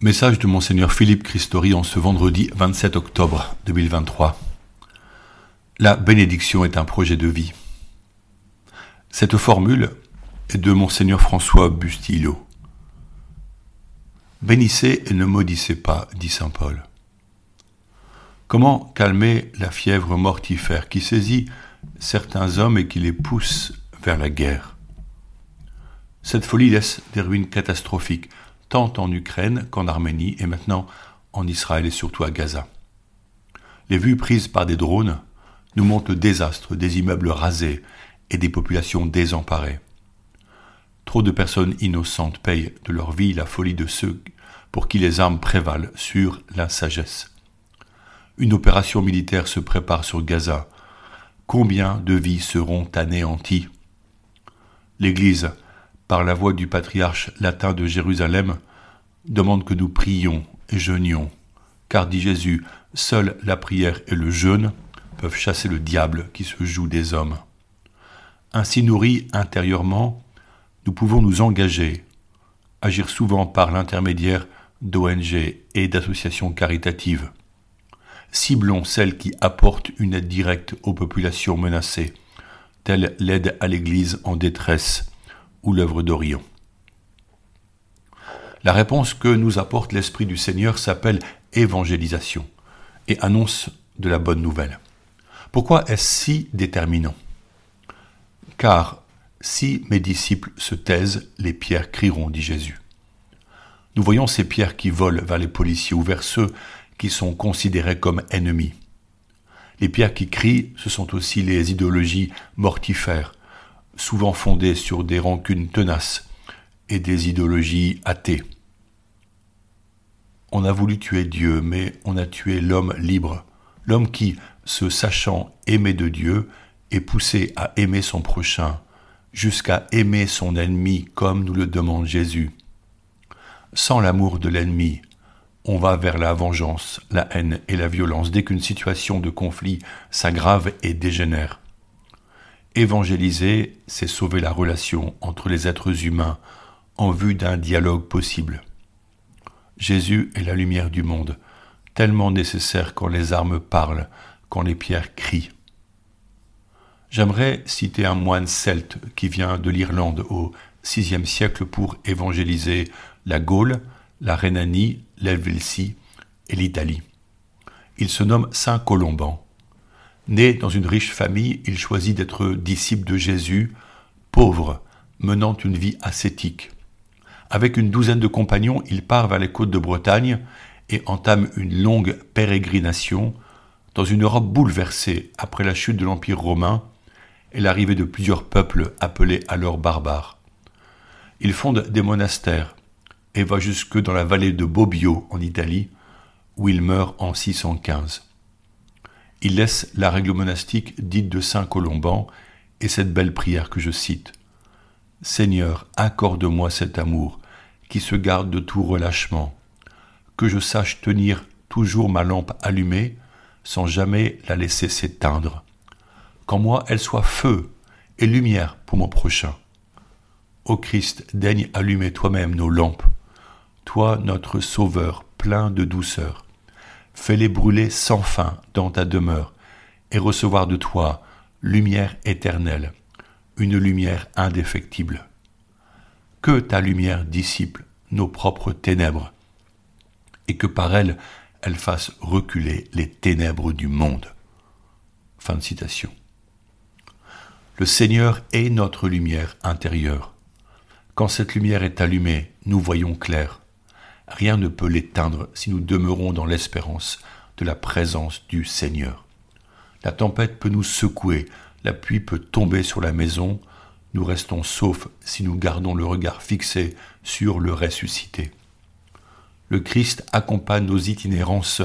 Message de Monseigneur Philippe Christori en ce vendredi 27 octobre 2023. La bénédiction est un projet de vie. Cette formule est de Monseigneur François Bustillo. Bénissez et ne maudissez pas, dit Saint Paul. Comment calmer la fièvre mortifère qui saisit certains hommes et qui les pousse vers la guerre? Cette folie laisse des ruines catastrophiques tant en Ukraine qu'en Arménie et maintenant en Israël et surtout à Gaza. Les vues prises par des drones nous montrent le désastre des immeubles rasés et des populations désemparées. Trop de personnes innocentes payent de leur vie la folie de ceux pour qui les armes prévalent sur la sagesse. Une opération militaire se prépare sur Gaza. Combien de vies seront anéanties? L'Église par la voix du patriarche latin de Jérusalem, demande que nous prions et jeûnions, car, dit Jésus, seule la prière et le jeûne peuvent chasser le diable qui se joue des hommes. Ainsi nourris intérieurement, nous pouvons nous engager, agir souvent par l'intermédiaire d'ONG et d'associations caritatives. Ciblons celles qui apportent une aide directe aux populations menacées, telle l'aide à l'Église en détresse, ou l'œuvre d'Orion. La réponse que nous apporte l'Esprit du Seigneur s'appelle évangélisation et annonce de la bonne nouvelle. Pourquoi est-ce si déterminant? Car si mes disciples se taisent, les pierres crieront, dit Jésus. Nous voyons ces pierres qui volent vers les policiers ou vers ceux qui sont considérés comme ennemis. Les pierres qui crient, ce sont aussi les idéologies mortifères, souvent fondées sur des rancunes tenaces et des idéologies athées. On a voulu tuer Dieu, mais on a tué l'homme libre, l'homme qui, se sachant aimé de Dieu, est poussé à aimer son prochain, jusqu'à aimer son ennemi comme nous le demande Jésus. Sans l'amour de l'ennemi, on va vers la vengeance, la haine et la violence dès qu'une situation de conflit s'aggrave et dégénère. Évangéliser, c'est sauver la relation entre les êtres humains en vue d'un dialogue possible. Jésus est la lumière du monde, tellement nécessaire quand les armes parlent, quand les pierres crient. J'aimerais citer un moine celte qui vient de l'Irlande au VIe siècle pour évangéliser la Gaule, la Rhénanie, l'Helvétie et l'Italie. Il se nomme Saint Colomban. Né dans une riche famille, il choisit d'être disciple de Jésus, pauvre, menant une vie ascétique. Avec une douzaine de compagnons, il part vers les côtes de Bretagne et entame une longue pérégrination dans une Europe bouleversée après la chute de l'Empire romain et l'arrivée de plusieurs peuples appelés alors barbares. Il fonde des monastères et va jusque dans la vallée de Bobbio en Italie, où il meurt en 615 il laisse la règle monastique dite de Saint Colomban et cette belle prière que je cite. Seigneur, accorde-moi cet amour qui se garde de tout relâchement, que je sache tenir toujours ma lampe allumée sans jamais la laisser s'éteindre, qu'en moi elle soit feu et lumière pour mon prochain. Ô Christ, daigne allumer toi-même nos lampes, toi notre Sauveur plein de douceur fais-les brûler sans fin dans ta demeure, et recevoir de toi lumière éternelle, une lumière indéfectible. Que ta lumière dissipe nos propres ténèbres, et que par elle, elle fasse reculer les ténèbres du monde. Fin de citation. Le Seigneur est notre lumière intérieure. Quand cette lumière est allumée, nous voyons clair. Rien ne peut l'éteindre si nous demeurons dans l'espérance de la présence du Seigneur. La tempête peut nous secouer, la pluie peut tomber sur la maison, nous restons saufs si nous gardons le regard fixé sur le ressuscité. Le Christ accompagne nos itinérances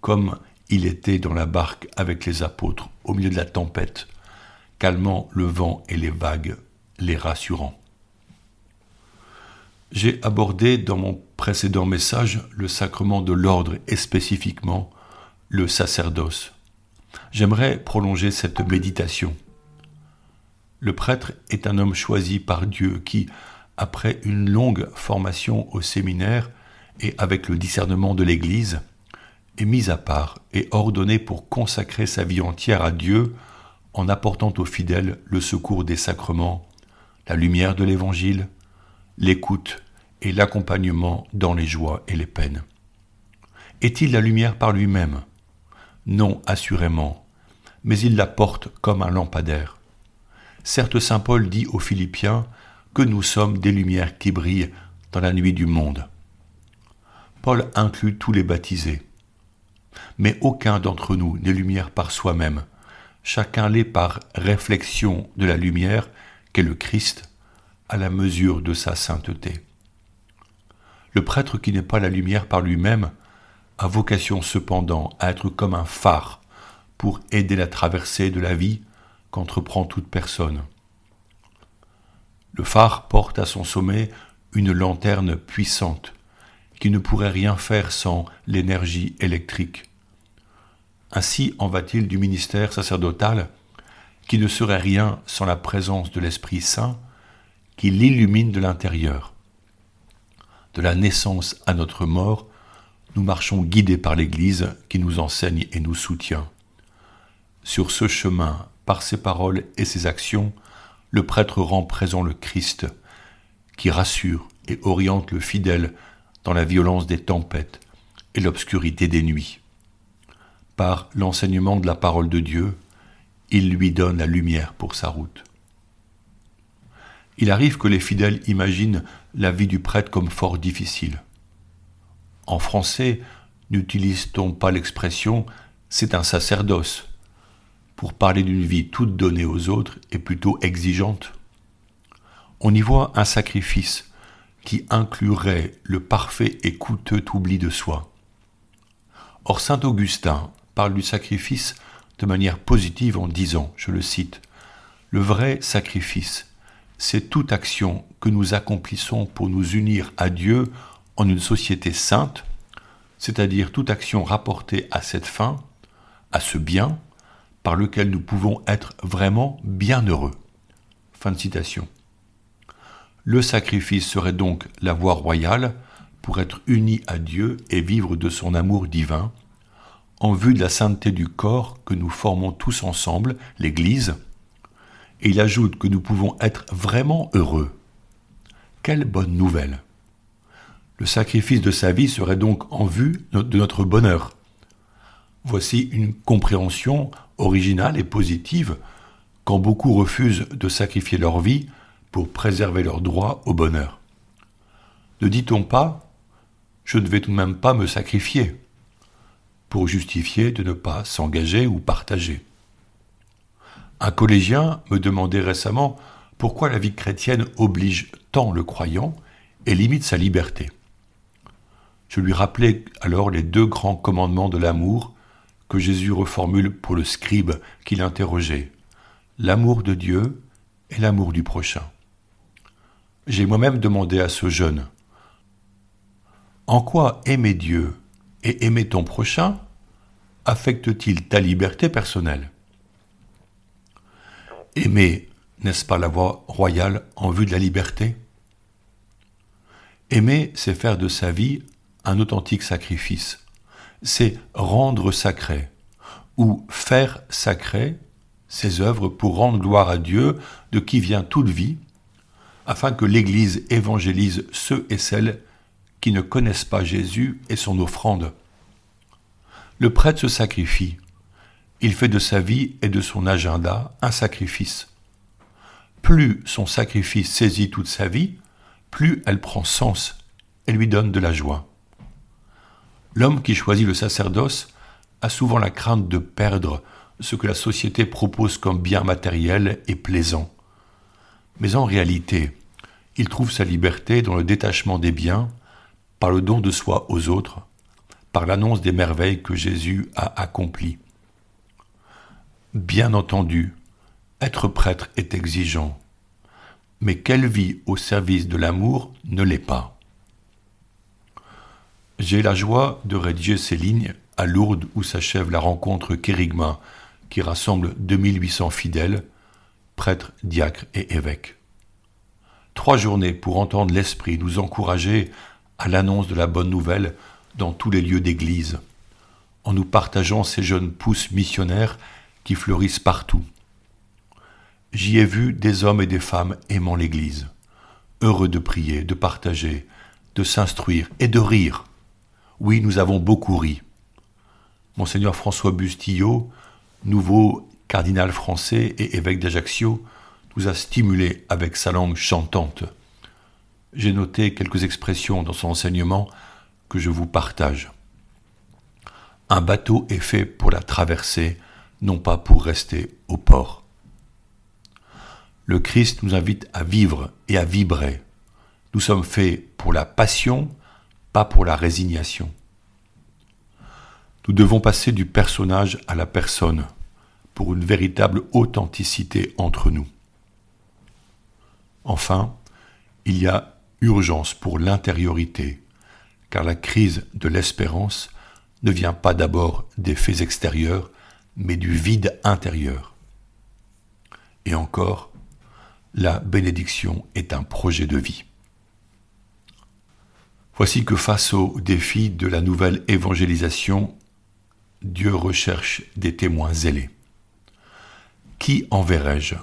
comme il était dans la barque avec les apôtres au milieu de la tempête, calmant le vent et les vagues, les rassurant. J'ai abordé dans mon précédent message le sacrement de l'ordre et spécifiquement le sacerdoce. J'aimerais prolonger cette méditation. Le prêtre est un homme choisi par Dieu qui, après une longue formation au séminaire et avec le discernement de l'Église, est mis à part et ordonné pour consacrer sa vie entière à Dieu en apportant aux fidèles le secours des sacrements, la lumière de l'Évangile, l'écoute et l'accompagnement dans les joies et les peines. Est-il la lumière par lui-même? Non, assurément, mais il la porte comme un lampadaire. Certes, Saint Paul dit aux Philippiens que nous sommes des lumières qui brillent dans la nuit du monde. Paul inclut tous les baptisés. Mais aucun d'entre nous n'est lumière par soi-même. Chacun l'est par réflexion de la lumière qu'est le Christ à la mesure de sa sainteté. Le prêtre qui n'est pas la lumière par lui-même a vocation cependant à être comme un phare pour aider la traversée de la vie qu'entreprend toute personne. Le phare porte à son sommet une lanterne puissante qui ne pourrait rien faire sans l'énergie électrique. Ainsi en va-t-il du ministère sacerdotal qui ne serait rien sans la présence de l'Esprit Saint qui l'illumine de l'intérieur. De la naissance à notre mort, nous marchons guidés par l'Église qui nous enseigne et nous soutient. Sur ce chemin, par ses paroles et ses actions, le prêtre rend présent le Christ, qui rassure et oriente le fidèle dans la violence des tempêtes et l'obscurité des nuits. Par l'enseignement de la parole de Dieu, il lui donne la lumière pour sa route. Il arrive que les fidèles imaginent la vie du prêtre comme fort difficile. En français, n'utilise-t-on pas l'expression c'est un sacerdoce pour parler d'une vie toute donnée aux autres et plutôt exigeante? On y voit un sacrifice qui inclurait le parfait et coûteux oubli de soi. Or saint Augustin parle du sacrifice de manière positive en disant, je le cite, Le vrai sacrifice, c'est toute action que nous accomplissons pour nous unir à Dieu en une société sainte, c'est-à-dire toute action rapportée à cette fin, à ce bien, par lequel nous pouvons être vraiment bienheureux. Fin de citation. Le sacrifice serait donc la voie royale pour être uni à Dieu et vivre de son amour divin, en vue de la sainteté du corps que nous formons tous ensemble, l'Église, et il ajoute que nous pouvons être vraiment heureux. Quelle bonne nouvelle Le sacrifice de sa vie serait donc en vue de notre bonheur. Voici une compréhension originale et positive quand beaucoup refusent de sacrifier leur vie pour préserver leur droit au bonheur. Ne dit-on pas je ne vais tout de même pas me sacrifier pour justifier de ne pas s'engager ou partager. Un collégien me demandait récemment pourquoi la vie chrétienne oblige tant le croyant et limite sa liberté. Je lui rappelais alors les deux grands commandements de l'amour que Jésus reformule pour le scribe qui l'interrogeait, l'amour de Dieu et l'amour du prochain. J'ai moi-même demandé à ce jeune, En quoi aimer Dieu et aimer ton prochain affecte-t-il ta liberté personnelle? Aimer, n'est-ce pas la voie royale en vue de la liberté? Aimer, c'est faire de sa vie un authentique sacrifice. C'est rendre sacré, ou faire sacré ses œuvres pour rendre gloire à Dieu de qui vient toute vie, afin que l'Église évangélise ceux et celles qui ne connaissent pas Jésus et son offrande. Le prêtre se sacrifie. Il fait de sa vie et de son agenda un sacrifice. Plus son sacrifice saisit toute sa vie, plus elle prend sens et lui donne de la joie. L'homme qui choisit le sacerdoce a souvent la crainte de perdre ce que la société propose comme bien matériel et plaisant. Mais en réalité, il trouve sa liberté dans le détachement des biens, par le don de soi aux autres, par l'annonce des merveilles que Jésus a accomplies. Bien entendu, être prêtre est exigeant, mais quelle vie au service de l'amour ne l'est pas J'ai la joie de rédiger ces lignes à Lourdes où s'achève la rencontre Kérigma qui rassemble 2800 fidèles, prêtres, diacres et évêques. Trois journées pour entendre l'Esprit nous encourager à l'annonce de la bonne nouvelle dans tous les lieux d'église, en nous partageant ces jeunes pousses missionnaires qui fleurissent partout. J'y ai vu des hommes et des femmes aimant l'Église, heureux de prier, de partager, de s'instruire et de rire. Oui, nous avons beaucoup ri. Monseigneur François Bustillo, nouveau cardinal français et évêque d'Ajaccio, nous a stimulés avec sa langue chantante. J'ai noté quelques expressions dans son enseignement que je vous partage. Un bateau est fait pour la traverser, non pas pour rester au port. Le Christ nous invite à vivre et à vibrer. Nous sommes faits pour la passion, pas pour la résignation. Nous devons passer du personnage à la personne pour une véritable authenticité entre nous. Enfin, il y a urgence pour l'intériorité, car la crise de l'espérance ne vient pas d'abord des faits extérieurs, mais du vide intérieur. Et encore, la bénédiction est un projet de vie. Voici que face au défi de la nouvelle évangélisation, Dieu recherche des témoins zélés. Qui enverrai-je?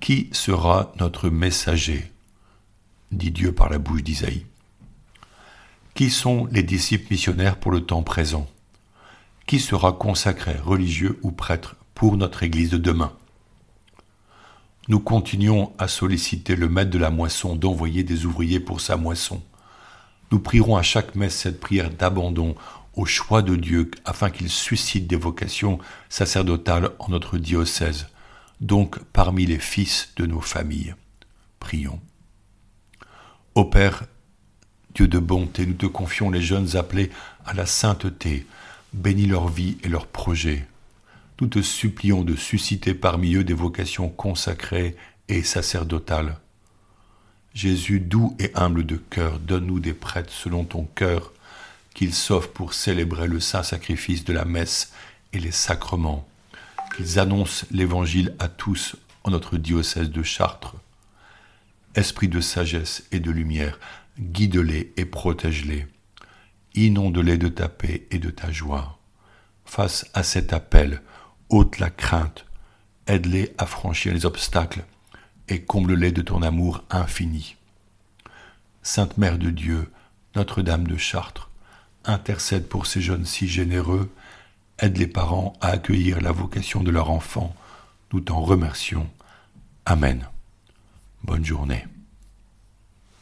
Qui sera notre messager? dit Dieu par la bouche d'Isaïe. Qui sont les disciples missionnaires pour le temps présent? Qui sera consacré, religieux ou prêtre, pour notre Église de demain? Nous continuons à solliciter le maître de la moisson d'envoyer des ouvriers pour sa moisson. Nous prierons à chaque messe cette prière d'abandon au choix de Dieu afin qu'il suscite des vocations sacerdotales en notre diocèse, donc parmi les fils de nos familles. Prions. Ô Père, Dieu de bonté, nous te confions les jeunes appelés à la sainteté. Bénis leur vie et leurs projets. Nous te supplions de susciter parmi eux des vocations consacrées et sacerdotales. Jésus, doux et humble de cœur, donne-nous des prêtres selon ton cœur, qu'ils s'offrent pour célébrer le saint sacrifice de la messe et les sacrements, qu'ils annoncent l'Évangile à tous en notre diocèse de Chartres. Esprit de sagesse et de lumière, guide-les et protège-les. Inonde-les de ta paix et de ta joie. Face à cet appel, ôte la crainte, aide-les à franchir les obstacles et comble-les de ton amour infini. Sainte Mère de Dieu, Notre-Dame de Chartres, intercède pour ces jeunes si généreux, aide les parents à accueillir la vocation de leur enfant. Nous t'en remercions. Amen. Bonne journée.